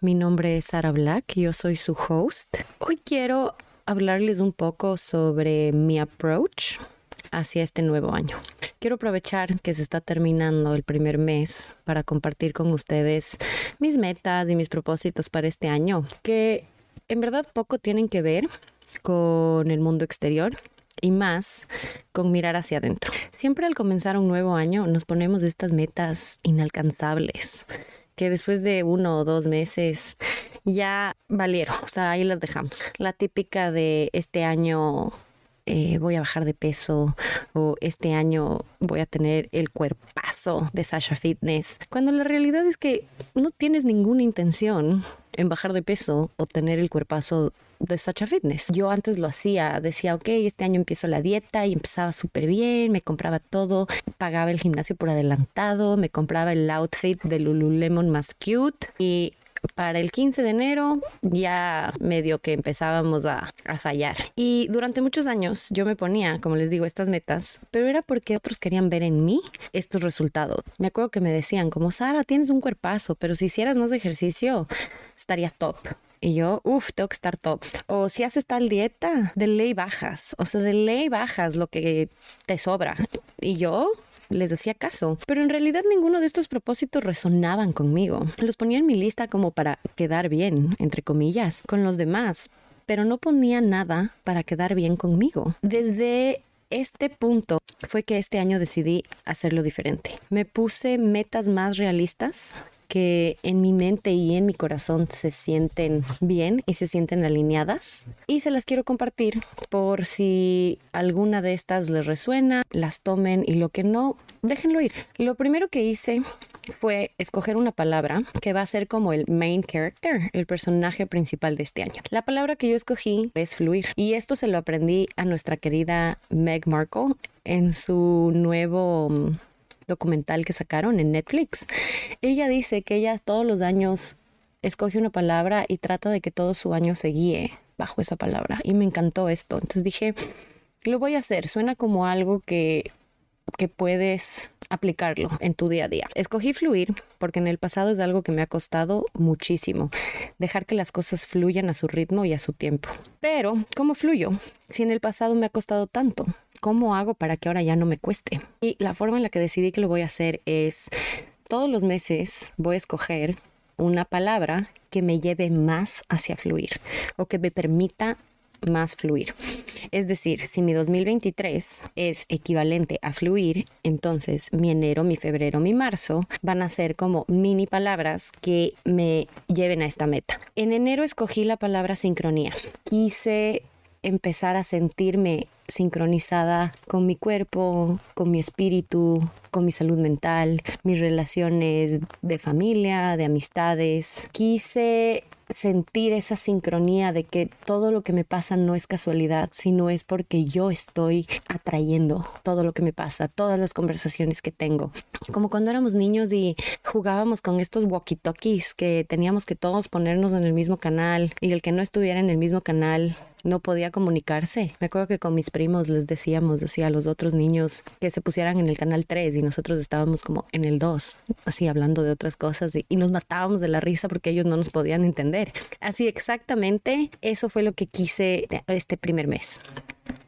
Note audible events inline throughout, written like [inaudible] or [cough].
Mi nombre es Sara Black, yo soy su host. Hoy quiero hablarles un poco sobre mi approach hacia este nuevo año. Quiero aprovechar que se está terminando el primer mes para compartir con ustedes mis metas y mis propósitos para este año, que en verdad poco tienen que ver con el mundo exterior y más con mirar hacia adentro. Siempre al comenzar un nuevo año nos ponemos estas metas inalcanzables que después de uno o dos meses ya valieron, o sea, ahí las dejamos. La típica de este año eh, voy a bajar de peso o este año voy a tener el cuerpazo de Sasha Fitness, cuando la realidad es que no tienes ninguna intención en bajar de peso o tener el cuerpazo de Sacha Fitness. Yo antes lo hacía, decía, ok, este año empiezo la dieta y empezaba súper bien, me compraba todo, pagaba el gimnasio por adelantado, me compraba el outfit de Lululemon más cute y para el 15 de enero ya medio que empezábamos a, a, fallar. Y durante muchos años yo me ponía, como les digo, estas metas, pero era porque otros querían ver en mí estos resultados. Me acuerdo que me decían, como Sara, tienes un cuerpazo, pero si hicieras más ejercicio, estarías top. Y yo, uff, tengo que top. O si haces tal dieta, de ley bajas. O sea, de ley bajas lo que te sobra. Y yo, les decía caso, pero en realidad ninguno de estos propósitos resonaban conmigo. Los ponía en mi lista como para quedar bien, entre comillas, con los demás, pero no ponía nada para quedar bien conmigo. Desde este punto fue que este año decidí hacerlo diferente. Me puse metas más realistas que en mi mente y en mi corazón se sienten bien y se sienten alineadas. Y se las quiero compartir por si alguna de estas les resuena, las tomen y lo que no, déjenlo ir. Lo primero que hice fue escoger una palabra que va a ser como el main character, el personaje principal de este año. La palabra que yo escogí es fluir y esto se lo aprendí a nuestra querida Meg Markle en su nuevo documental que sacaron en Netflix. Ella dice que ella todos los años escoge una palabra y trata de que todo su año se guíe bajo esa palabra. Y me encantó esto. Entonces dije, lo voy a hacer. Suena como algo que, que puedes aplicarlo en tu día a día. Escogí fluir porque en el pasado es algo que me ha costado muchísimo, dejar que las cosas fluyan a su ritmo y a su tiempo. Pero, ¿cómo fluyo? Si en el pasado me ha costado tanto, ¿cómo hago para que ahora ya no me cueste? Y la forma en la que decidí que lo voy a hacer es todos los meses voy a escoger una palabra que me lleve más hacia fluir o que me permita más fluir. Es decir, si mi 2023 es equivalente a fluir, entonces mi enero, mi febrero, mi marzo van a ser como mini palabras que me lleven a esta meta. En enero escogí la palabra sincronía. Quise empezar a sentirme sincronizada con mi cuerpo, con mi espíritu, con mi salud mental, mis relaciones de familia, de amistades. Quise sentir esa sincronía de que todo lo que me pasa no es casualidad, sino es porque yo estoy atrayendo todo lo que me pasa, todas las conversaciones que tengo. Como cuando éramos niños y jugábamos con estos walkie-talkies que teníamos que todos ponernos en el mismo canal y el que no estuviera en el mismo canal no podía comunicarse. Me acuerdo que con mis primos les decíamos así a los otros niños que se pusieran en el canal 3 y nosotros estábamos como en el 2, así hablando de otras cosas y, y nos matábamos de la risa porque ellos no nos podían entender. Así exactamente, eso fue lo que quise este primer mes.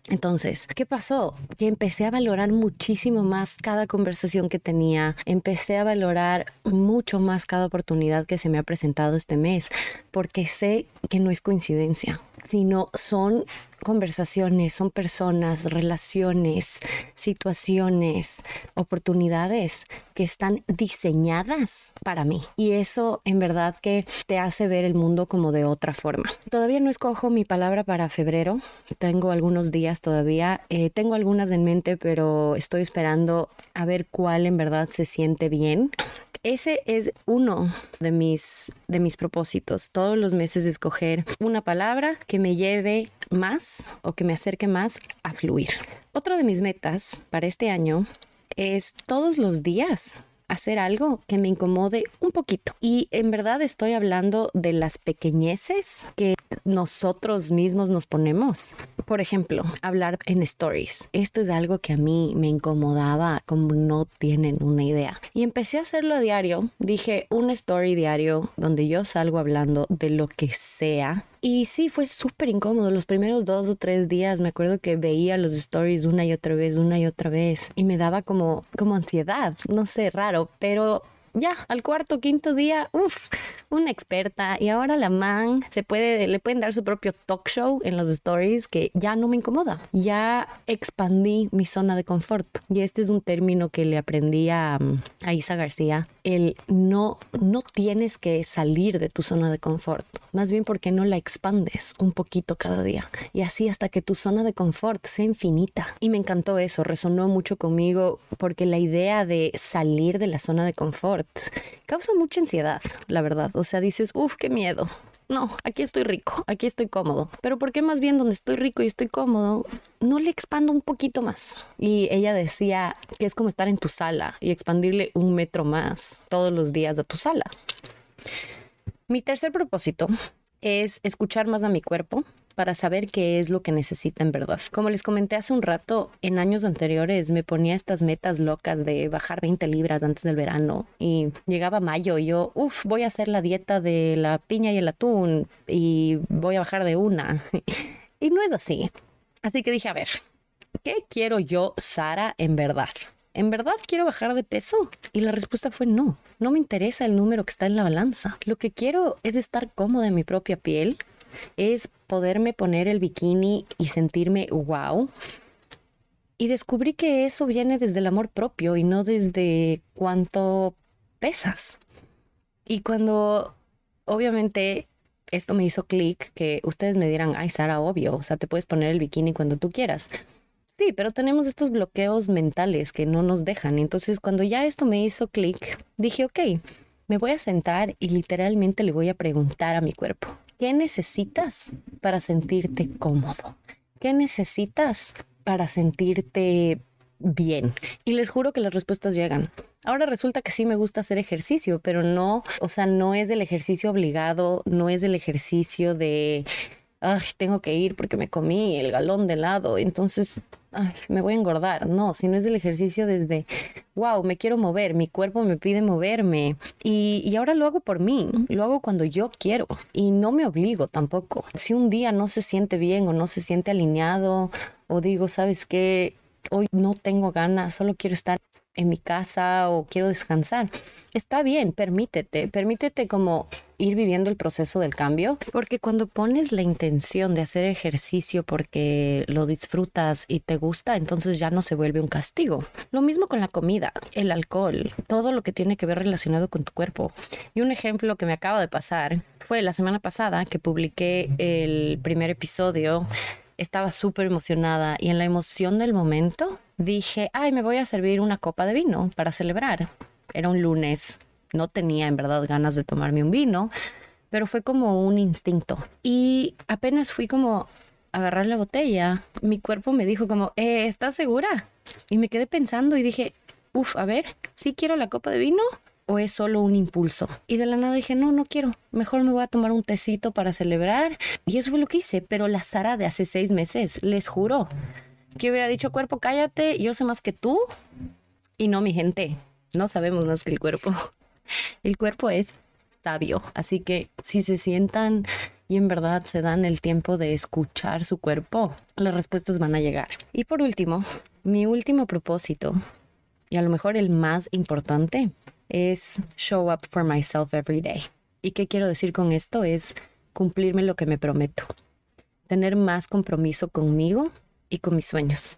Entonces, ¿qué pasó? Que empecé a valorar muchísimo más cada conversación que tenía, empecé a valorar mucho más cada oportunidad que se me ha presentado este mes, porque sé que no es coincidencia, sino son conversaciones, son personas, relaciones, situaciones, oportunidades que están diseñadas para mí. Y eso en verdad que te hace ver el mundo como de otra forma. Todavía no escojo mi palabra para febrero. Tengo algunos días todavía. Eh, tengo algunas en mente, pero estoy esperando a ver cuál en verdad se siente bien. Ese es uno de mis, de mis propósitos. Todos los meses escoger una palabra que me lleve más o que me acerque más a fluir. Otra de mis metas para este año es todos los días hacer algo que me incomode un poquito. Y en verdad estoy hablando de las pequeñeces que nosotros mismos nos ponemos. Por ejemplo, hablar en stories. Esto es algo que a mí me incomodaba como no tienen una idea. Y empecé a hacerlo a diario. Dije un story diario donde yo salgo hablando de lo que sea y sí, fue súper incómodo. Los primeros dos o tres días me acuerdo que veía los stories una y otra vez, una y otra vez. Y me daba como, como ansiedad, no sé, raro. Pero ya, al cuarto, quinto día, uff, una experta y ahora la man se puede, le pueden dar su propio talk show en los stories que ya no me incomoda. Ya expandí mi zona de confort y este es un término que le aprendí a, a Isa García. El no, no tienes que salir de tu zona de confort, más bien porque no la expandes un poquito cada día y así hasta que tu zona de confort sea infinita. Y me encantó eso, resonó mucho conmigo porque la idea de salir de la zona de confort causa mucha ansiedad, la verdad. O sea, dices, uff, qué miedo. No, aquí estoy rico, aquí estoy cómodo. Pero ¿por qué más bien donde estoy rico y estoy cómodo, no le expando un poquito más? Y ella decía que es como estar en tu sala y expandirle un metro más todos los días de tu sala. Mi tercer propósito es escuchar más a mi cuerpo, para saber qué es lo que necesita en verdad. Como les comenté hace un rato, en años anteriores me ponía estas metas locas de bajar 20 libras antes del verano y llegaba mayo y yo, uff, voy a hacer la dieta de la piña y el atún y voy a bajar de una. [laughs] y no es así. Así que dije, a ver, ¿qué quiero yo, Sara, en verdad? ¿En verdad quiero bajar de peso? Y la respuesta fue no. No me interesa el número que está en la balanza. Lo que quiero es estar cómoda en mi propia piel, es poderme poner el bikini y sentirme wow. Y descubrí que eso viene desde el amor propio y no desde cuánto pesas. Y cuando, obviamente, esto me hizo clic, que ustedes me dirán, ay, Sara, obvio, o sea, te puedes poner el bikini cuando tú quieras. Sí, pero tenemos estos bloqueos mentales que no nos dejan. Entonces, cuando ya esto me hizo clic, dije, ok, me voy a sentar y literalmente le voy a preguntar a mi cuerpo, ¿Qué necesitas para sentirte cómodo? ¿Qué necesitas para sentirte bien? Y les juro que las respuestas llegan. Ahora resulta que sí me gusta hacer ejercicio, pero no, o sea, no es del ejercicio obligado, no es del ejercicio de, ay, tengo que ir porque me comí el galón de helado, entonces ay, me voy a engordar. No, si no es del ejercicio desde, wow, me quiero mover, mi cuerpo me pide moverme. Y, y ahora lo hago por mí, lo hago cuando yo quiero y no me obligo tampoco. Si un día no se siente bien o no se siente alineado o digo, ¿sabes qué? Hoy no tengo ganas, solo quiero estar en mi casa o quiero descansar. Está bien, permítete, permítete como ir viviendo el proceso del cambio, porque cuando pones la intención de hacer ejercicio porque lo disfrutas y te gusta, entonces ya no se vuelve un castigo. Lo mismo con la comida, el alcohol, todo lo que tiene que ver relacionado con tu cuerpo. Y un ejemplo que me acaba de pasar fue la semana pasada que publiqué el primer episodio estaba súper emocionada y en la emoción del momento dije, ay, me voy a servir una copa de vino para celebrar. Era un lunes, no tenía en verdad ganas de tomarme un vino, pero fue como un instinto. Y apenas fui como a agarrar la botella, mi cuerpo me dijo como, eh, ¿estás segura? Y me quedé pensando y dije, uff, a ver, ¿sí quiero la copa de vino? o es solo un impulso? Y de la nada dije, no, no quiero, mejor me voy a tomar un tecito para celebrar. Y eso fue lo que hice, pero la Sara de hace seis meses, les juro, que hubiera dicho, cuerpo, cállate, yo sé más que tú. Y no, mi gente, no sabemos más que el cuerpo. El cuerpo es sabio, así que si se sientan y en verdad se dan el tiempo de escuchar su cuerpo, las respuestas van a llegar. Y por último, mi último propósito, y a lo mejor el más importante, es show up for myself every day. ¿Y qué quiero decir con esto? Es cumplirme lo que me prometo. tener más compromiso conmigo y con mis sueños.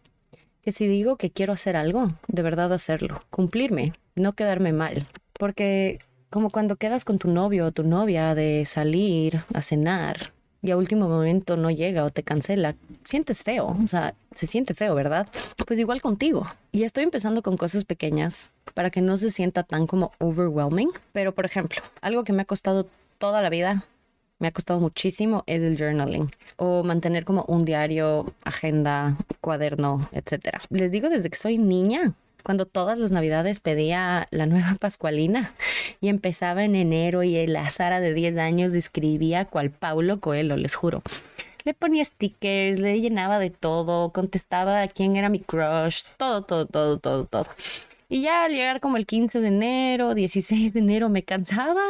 Que si digo que quiero hacer algo, de verdad hacerlo, cumplirme, no quedarme mal. Porque como cuando quedas con tu novio o tu novia de salir a cenar y a último momento no llega o te cancela, sientes feo, o sea, se siente feo, ¿verdad? Pues igual contigo. Y estoy empezando con cosas pequeñas para que no se sienta tan como overwhelming. Pero, por ejemplo, algo que me ha costado toda la vida, me ha costado muchísimo, es el journaling o mantener como un diario, agenda, cuaderno, etc. Les digo desde que soy niña, cuando todas las navidades pedía la nueva [laughs] Pascualina y empezaba en enero y la Sara de 10 años escribía cual Paulo Coelho, les juro. Le ponía stickers, le llenaba de todo, contestaba a quién era mi crush, todo, todo, todo, todo, todo. Y ya al llegar como el 15 de enero, 16 de enero me cansaba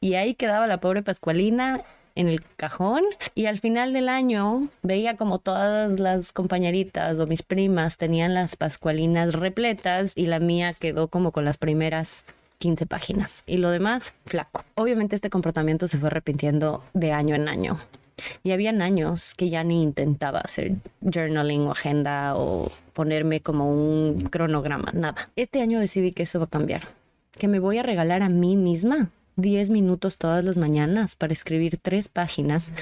y ahí quedaba la pobre Pascualina en el cajón y al final del año veía como todas las compañeritas o mis primas tenían las pascualinas repletas y la mía quedó como con las primeras 15 páginas y lo demás flaco. Obviamente este comportamiento se fue repitiendo de año en año. Y habían años que ya ni intentaba hacer journaling o agenda o ponerme como un cronograma, nada. Este año decidí que eso va a cambiar, que me voy a regalar a mí misma 10 minutos todas las mañanas para escribir tres páginas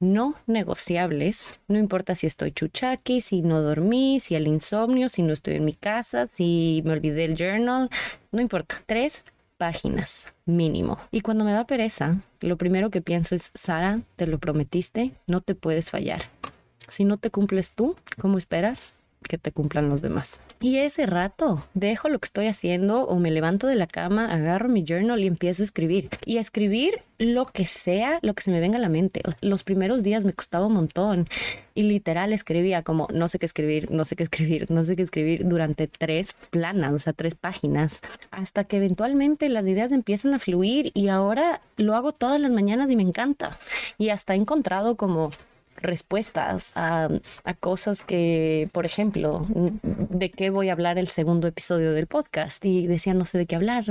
no negociables. No importa si estoy chuchaki, si no dormí, si el insomnio, si no estoy en mi casa, si me olvidé el journal. No importa. Tres páginas mínimo. Y cuando me da pereza, lo primero que pienso es, Sara, te lo prometiste, no te puedes fallar. Si no te cumples tú, ¿cómo esperas que te cumplan los demás. Y ese rato dejo lo que estoy haciendo o me levanto de la cama, agarro mi journal y empiezo a escribir. Y a escribir lo que sea, lo que se me venga a la mente. Los primeros días me costaba un montón y literal escribía como no sé qué escribir, no sé qué escribir, no sé qué escribir durante tres planas, o sea, tres páginas, hasta que eventualmente las ideas empiezan a fluir y ahora lo hago todas las mañanas y me encanta. Y hasta he encontrado como respuestas a, cosas que, por ejemplo, de qué voy a hablar el segundo episodio del podcast y decía no sé de qué hablar,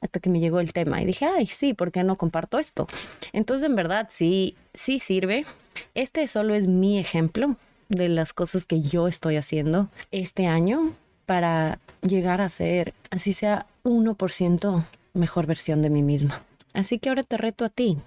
hasta que me llegó el tema y dije, ay, sí, ¿por qué no comparto esto? Entonces, en verdad, sí, sí sirve. Este solo es mi ejemplo de las cosas que yo estoy haciendo este año para llegar a ser, así sea 1% mejor versión de mí misma. Así que ahora te reto a ti,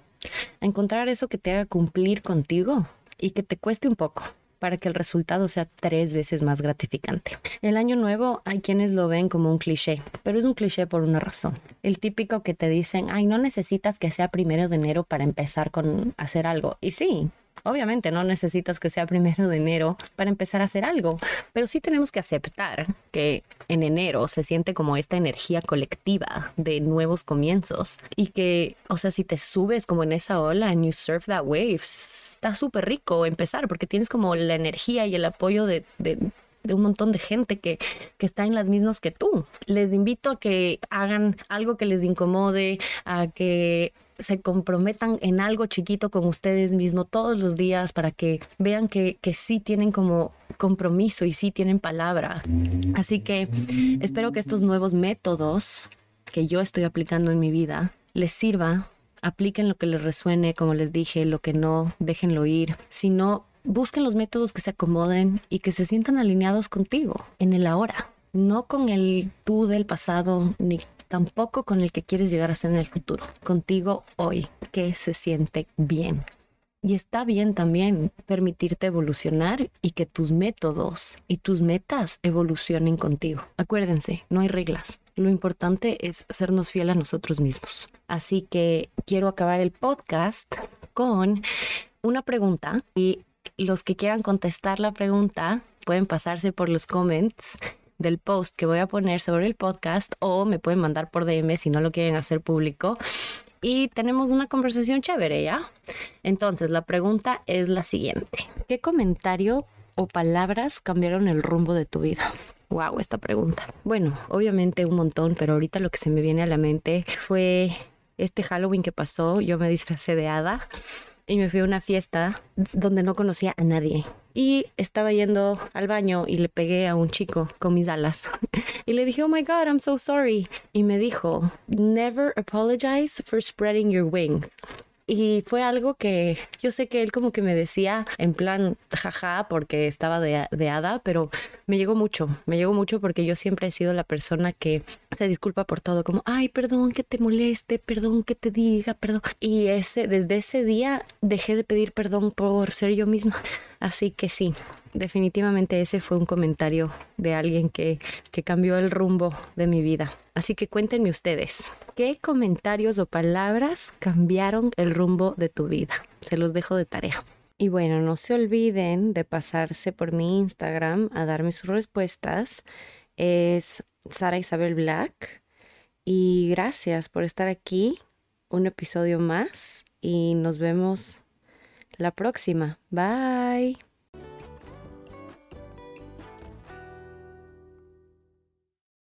encontrar eso que te haga cumplir contigo y que te cueste un poco para que el resultado sea tres veces más gratificante. El año nuevo hay quienes lo ven como un cliché, pero es un cliché por una razón. El típico que te dicen, ay, no necesitas que sea primero de enero para empezar con hacer algo. Y sí, Obviamente no necesitas que sea primero de enero para empezar a hacer algo, pero sí tenemos que aceptar que en enero se siente como esta energía colectiva de nuevos comienzos y que, o sea, si te subes como en esa ola and you surf that wave, está súper rico empezar porque tienes como la energía y el apoyo de, un montón de gente que, que, está en las mismas que tú. Les invito a que hagan algo que les incomode, a que se comprometan en algo chiquito con ustedes mismos todos los días para que vean que, que sí tienen como compromiso y sí tienen palabra. Así que espero que estos nuevos métodos que yo estoy aplicando en mi vida les sirva apliquen lo que les resuene, como les dije, lo que no, déjenlo ir. Si no, busquen los métodos que se acomoden y que se sientan alineados contigo en el ahora, no con el tú del pasado ni tampoco con el que quieres llegar a ser en el futuro, contigo hoy, que se siente bien. Y está bien también permitirte evolucionar y que tus métodos y tus metas evolucionen contigo. Acuérdense, no hay reglas. Lo importante es sernos fiel a nosotros mismos. Así que quiero acabar el podcast con una pregunta y los que quieran contestar la pregunta pueden pasarse por los comments del post que voy a poner sobre el podcast o me pueden mandar por DM si no lo quieren hacer público. Y tenemos una conversación chévere, ¿ya? Entonces, la pregunta es la siguiente. ¿Qué comentario o palabras cambiaron el rumbo de tu vida? Wow, esta pregunta. Bueno, obviamente un montón, pero ahorita lo que se me viene a la mente fue este Halloween que pasó. Yo me disfracé de hada y me fui a una fiesta donde no conocía a nadie. Y estaba yendo al baño y le pegué a un chico con mis alas. [laughs] Y le dije, oh my God, I'm so sorry. Y me dijo, never apologize for spreading your wings. Y fue algo que yo sé que él como que me decía en plan jaja porque estaba de, de hada, pero me llegó mucho, me llegó mucho porque yo siempre he sido la persona que se disculpa por todo, como, ay, perdón que te moleste, perdón que te diga, perdón. Y ese, desde ese día dejé de pedir perdón por ser yo misma. Así que sí, definitivamente ese fue un comentario de alguien que, que cambió el rumbo de mi vida. Así que cuéntenme ustedes, ¿qué comentarios o palabras cambiaron el rumbo de tu vida? Se los dejo de tarea. Y bueno, no se olviden de pasarse por mi Instagram a darme sus respuestas. Es Sara Isabel Black. Y gracias por estar aquí. Un episodio más. Y nos vemos la próxima. Bye.